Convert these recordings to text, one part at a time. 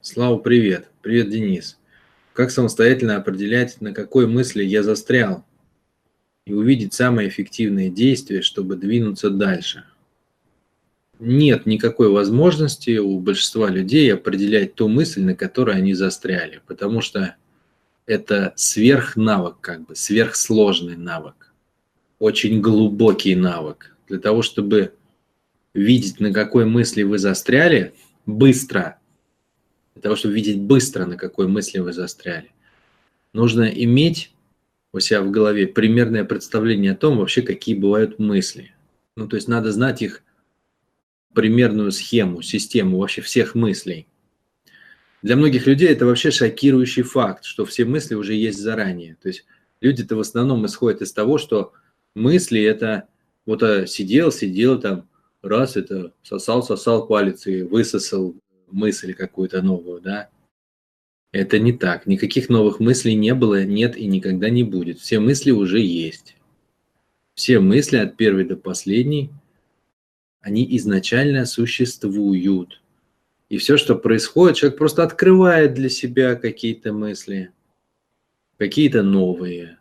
Слава, привет. Привет, Денис. Как самостоятельно определять, на какой мысли я застрял, и увидеть самые эффективные действия, чтобы двинуться дальше? Нет никакой возможности у большинства людей определять ту мысль, на которой они застряли, потому что это сверхнавык, как бы, сверхсложный навык, очень глубокий навык. Для того, чтобы видеть, на какой мысли вы застряли, быстро, для того, чтобы видеть быстро, на какой мысли вы застряли, нужно иметь у себя в голове примерное представление о том, вообще какие бывают мысли. Ну, то есть надо знать их примерную схему, систему вообще всех мыслей. Для многих людей это вообще шокирующий факт, что все мысли уже есть заранее. То есть люди-то в основном исходят из того, что мысли это вот а, сидел, сидел там, раз это сосал, сосал палец и высосал мысль какую-то новую, да. Это не так. Никаких новых мыслей не было, нет и никогда не будет. Все мысли уже есть. Все мысли от первой до последней, они изначально существуют. И все, что происходит, человек просто открывает для себя какие-то мысли, какие-то новые.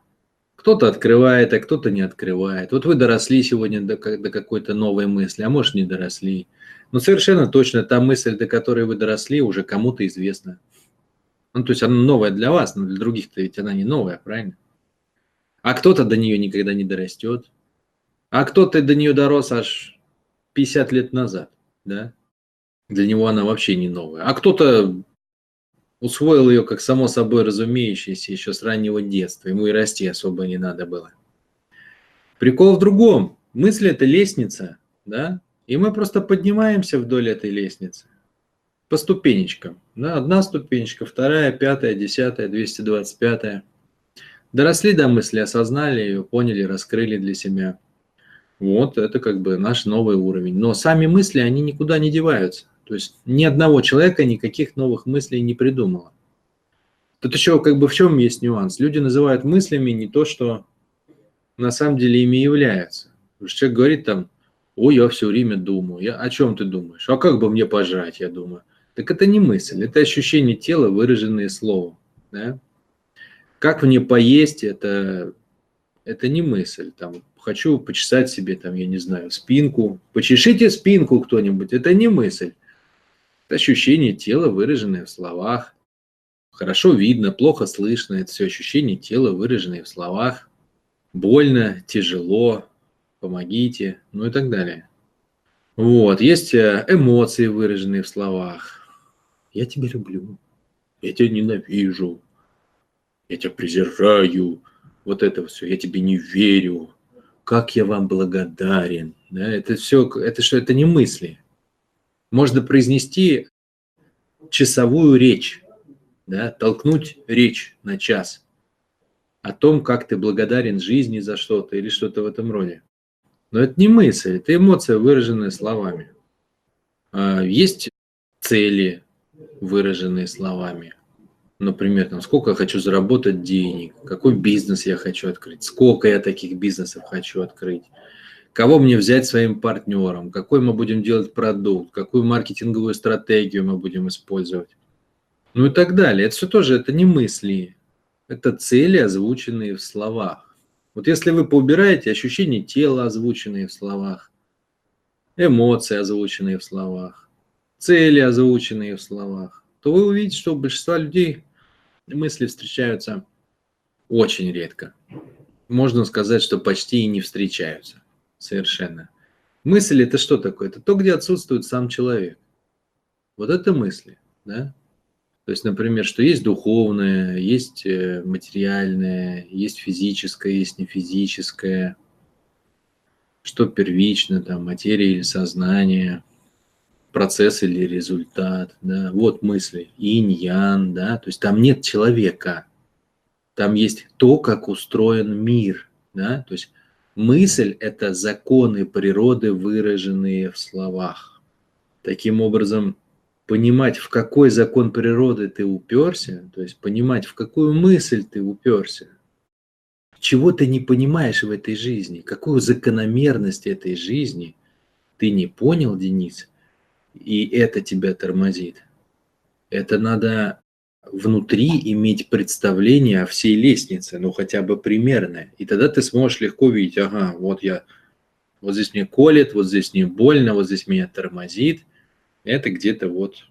Кто-то открывает, а кто-то не открывает. Вот вы доросли сегодня до, до какой-то новой мысли, а может не доросли. Но совершенно точно та мысль, до которой вы доросли, уже кому-то известна. Ну, то есть она новая для вас, но для других-то ведь она не новая, правильно? А кто-то до нее никогда не дорастет. А кто-то до нее дорос аж 50 лет назад, да? Для него она вообще не новая. А кто-то усвоил ее как само собой разумеющееся еще с раннего детства. Ему и расти особо не надо было. Прикол в другом. Мысль – это лестница, да? И мы просто поднимаемся вдоль этой лестницы по ступенечкам. Да? Одна ступенечка, вторая, пятая, десятая, 225. Доросли до мысли, осознали ее, поняли, раскрыли для себя. Вот это как бы наш новый уровень. Но сами мысли, они никуда не деваются. То есть ни одного человека никаких новых мыслей не придумало. Тут еще как бы в чем есть нюанс. Люди называют мыслями не то, что на самом деле ими являются. Потому что человек говорит там, ой, я все время думаю. Я, о чем ты думаешь? А как бы мне пожрать, я думаю. Так это не мысль, это ощущение тела, выраженное словом. Да? Как мне поесть, это, это не мысль. Там, хочу почесать себе, там, я не знаю, спинку. Почешите спинку кто-нибудь, это не мысль. Это ощущение тела, выраженное в словах. Хорошо видно, плохо слышно. Это все ощущение тела, выраженное в словах. Больно, тяжело, помогите, ну и так далее. Вот, есть э, эмоции, выраженные в словах. Я тебя люблю, я тебя ненавижу, я тебя презираю, вот это все, я тебе не верю, как я вам благодарен. Да, это все, это что, это не мысли, можно произнести часовую речь, да, толкнуть речь на час о том, как ты благодарен жизни за что-то или что-то в этом роде. Но это не мысль, это эмоция, выраженная словами. А, есть цели, выраженные словами. Например, там, сколько я хочу заработать денег, какой бизнес я хочу открыть, сколько я таких бизнесов хочу открыть, кого мне взять своим партнером, какой мы будем делать продукт, какую маркетинговую стратегию мы будем использовать. Ну и так далее. Это все тоже, это не мысли, это цели, озвученные в словах. Вот если вы поубираете ощущения тела, озвученные в словах, эмоции, озвученные в словах, цели, озвученные в словах, то вы увидите, что у большинства людей мысли встречаются очень редко. Можно сказать, что почти и не встречаются совершенно. Мысль это что такое? Это то, где отсутствует сам человек. Вот это мысли, да? То есть, например, что есть духовное, есть э, материальное, есть физическое, есть нефизическое, что первично, там, материя или сознание, процесс или результат, да, вот мысли, инь-ян, да, то есть там нет человека, там есть то, как устроен мир, да, то есть Мысль – это законы природы, выраженные в словах. Таким образом, понимать, в какой закон природы ты уперся, то есть понимать, в какую мысль ты уперся, чего ты не понимаешь в этой жизни, какую закономерность этой жизни ты не понял, Денис, и это тебя тормозит. Это надо внутри иметь представление о всей лестнице, ну хотя бы примерное. И тогда ты сможешь легко видеть, ага, вот я, вот здесь мне колет, вот здесь мне больно, вот здесь меня тормозит. Это где-то вот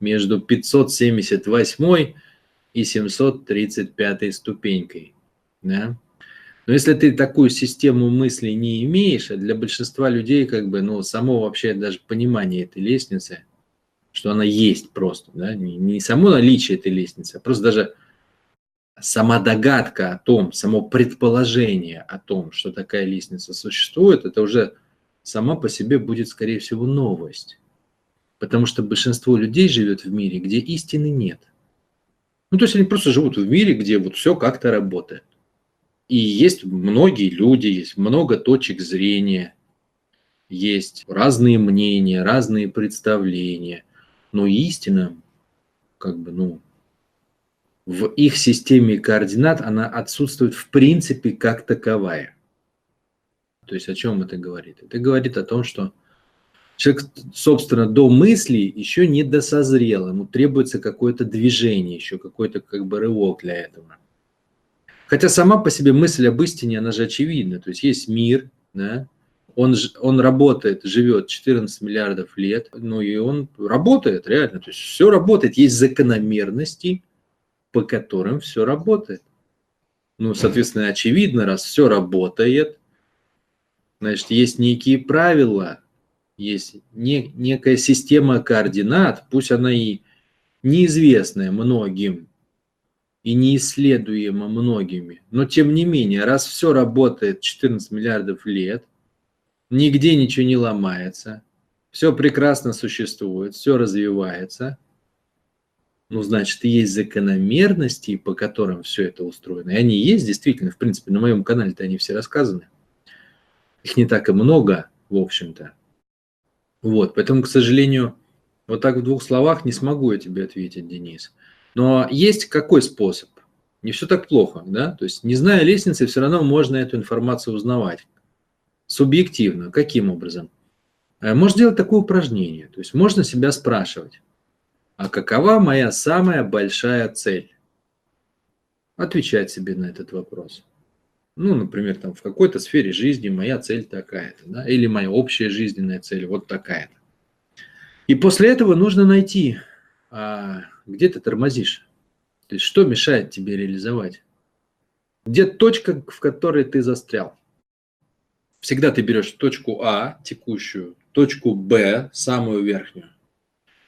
между 578 и 735 ступенькой. Да? Но если ты такую систему мыслей не имеешь, а для большинства людей как бы, ну, само вообще даже понимание этой лестницы, что она есть просто, да, не, не само наличие этой лестницы, а просто даже сама догадка о том, само предположение о том, что такая лестница существует, это уже сама по себе будет, скорее всего, новость. Потому что большинство людей живет в мире, где истины нет. Ну, то есть они просто живут в мире, где вот все как-то работает. И есть многие люди, есть много точек зрения, есть разные мнения, разные представления. Но истина, как бы, ну, в их системе координат она отсутствует в принципе как таковая. То есть о чем это говорит? Это говорит о том, что человек, собственно, до мысли еще не досозрел, ему требуется какое-то движение, еще какой-то как бы рывок для этого. Хотя сама по себе мысль об истине, она же очевидна. То есть есть мир, да, он, он работает, живет 14 миллиардов лет, ну и он работает реально. То есть все работает, есть закономерности, по которым все работает. Ну, соответственно, очевидно, раз все работает, значит, есть некие правила, есть не, некая система координат, пусть она и неизвестная многим, и неисследуемо многими. Но тем не менее, раз все работает 14 миллиардов лет, нигде ничего не ломается, все прекрасно существует, все развивается, ну, значит, есть закономерности, по которым все это устроено. И они есть, действительно, в принципе, на моем канале-то они все рассказаны. Их не так и много, в общем-то. Вот, поэтому, к сожалению, вот так в двух словах не смогу я тебе ответить, Денис. Но есть какой способ? Не все так плохо, да? То есть, не зная лестницы, все равно можно эту информацию узнавать. Субъективно. Каким образом? Э, можно делать такое упражнение. То есть, можно себя спрашивать, а какова моя самая большая цель? Отвечать себе на этот вопрос. Ну, например, там в какой-то сфере жизни моя цель такая-то, да? или моя общая жизненная цель вот такая-то. И после этого нужно найти а где ты тормозишь? То есть что мешает тебе реализовать? Где точка, в которой ты застрял? Всегда ты берешь точку А, текущую, точку Б, самую верхнюю.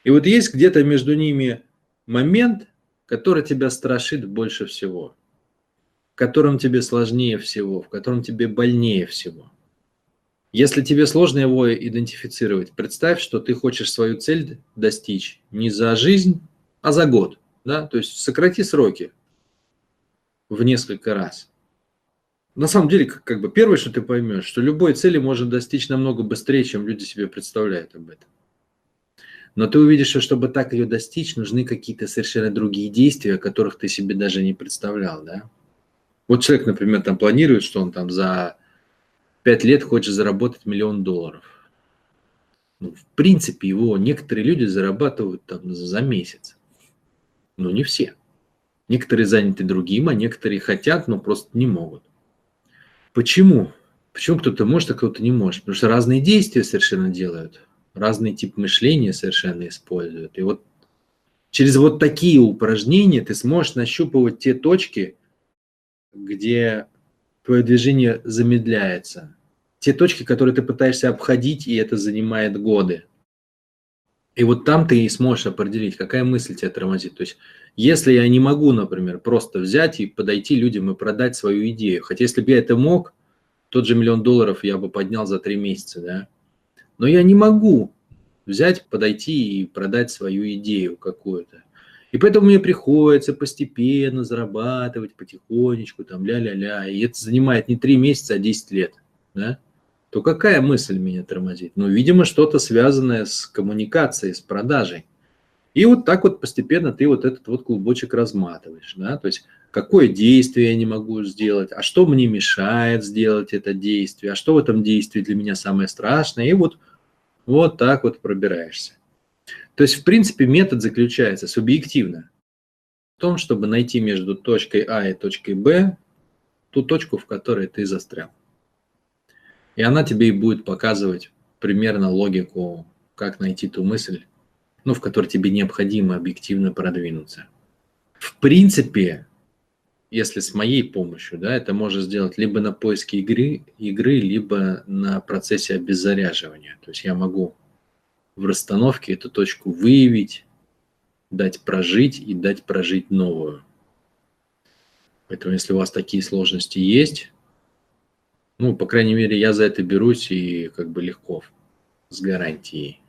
И вот есть где-то между ними момент, который тебя страшит больше всего, в котором тебе сложнее всего, в котором тебе больнее всего. Если тебе сложно его идентифицировать, представь, что ты хочешь свою цель достичь не за жизнь, а за год. Да? То есть сократи сроки в несколько раз. На самом деле, как, как бы первое, что ты поймешь, что любой цели можно достичь намного быстрее, чем люди себе представляют об этом. Но ты увидишь, что чтобы так ее достичь, нужны какие-то совершенно другие действия, о которых ты себе даже не представлял. Да? Вот человек, например, там планирует, что он там за пять лет хочет заработать миллион долларов. Ну, в принципе, его некоторые люди зарабатывают там за месяц. Но не все. Некоторые заняты другим, а некоторые хотят, но просто не могут. Почему? Почему кто-то может, а кто-то не может? Потому что разные действия совершенно делают, разный тип мышления совершенно используют. И вот через вот такие упражнения ты сможешь нащупывать те точки, где твое движение замедляется. Те точки, которые ты пытаешься обходить, и это занимает годы. И вот там ты и сможешь определить, какая мысль тебя тормозит. То есть, если я не могу, например, просто взять и подойти людям и продать свою идею, хотя если бы я это мог, тот же миллион долларов я бы поднял за три месяца, да. Но я не могу взять, подойти и продать свою идею какую-то. И поэтому мне приходится постепенно зарабатывать потихонечку, там ля-ля-ля. И это занимает не три месяца, а 10 лет. Да? то какая мысль меня тормозит? Ну, видимо, что-то связанное с коммуникацией, с продажей. И вот так вот постепенно ты вот этот вот клубочек разматываешь, да, то есть какое действие я не могу сделать, а что мне мешает сделать это действие, а что в этом действии для меня самое страшное, и вот, вот так вот пробираешься. То есть, в принципе, метод заключается субъективно в том, чтобы найти между точкой А и точкой Б ту точку, в которой ты застрял. И она тебе и будет показывать примерно логику, как найти ту мысль, ну, в которой тебе необходимо объективно продвинуться. В принципе, если с моей помощью, да, это можно сделать либо на поиске игры, игры, либо на процессе обеззаряживания. То есть я могу в расстановке эту точку выявить, дать прожить и дать прожить новую. Поэтому если у вас такие сложности есть, ну, по крайней мере, я за это берусь и как бы легко, с гарантией.